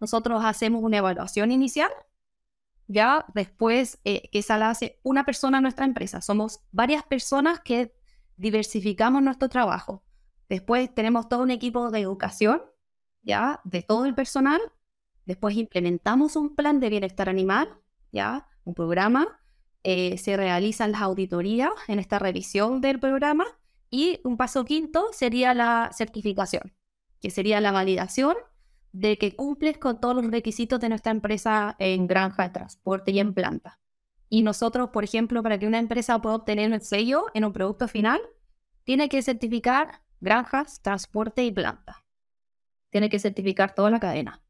nosotros hacemos una evaluación inicial, ya después eh, que esa la hace una persona en nuestra empresa. Somos varias personas que diversificamos nuestro trabajo. Después tenemos todo un equipo de educación, ya, de todo el personal. Después implementamos un plan de bienestar animal, ya, un programa. Eh, se realizan las auditorías en esta revisión del programa. Y un paso quinto sería la certificación, que sería la validación de que cumples con todos los requisitos de nuestra empresa en granja transporte y en planta. Y nosotros, por ejemplo, para que una empresa pueda obtener el sello en un producto final, tiene que certificar granjas, transporte y planta. Tiene que certificar toda la cadena.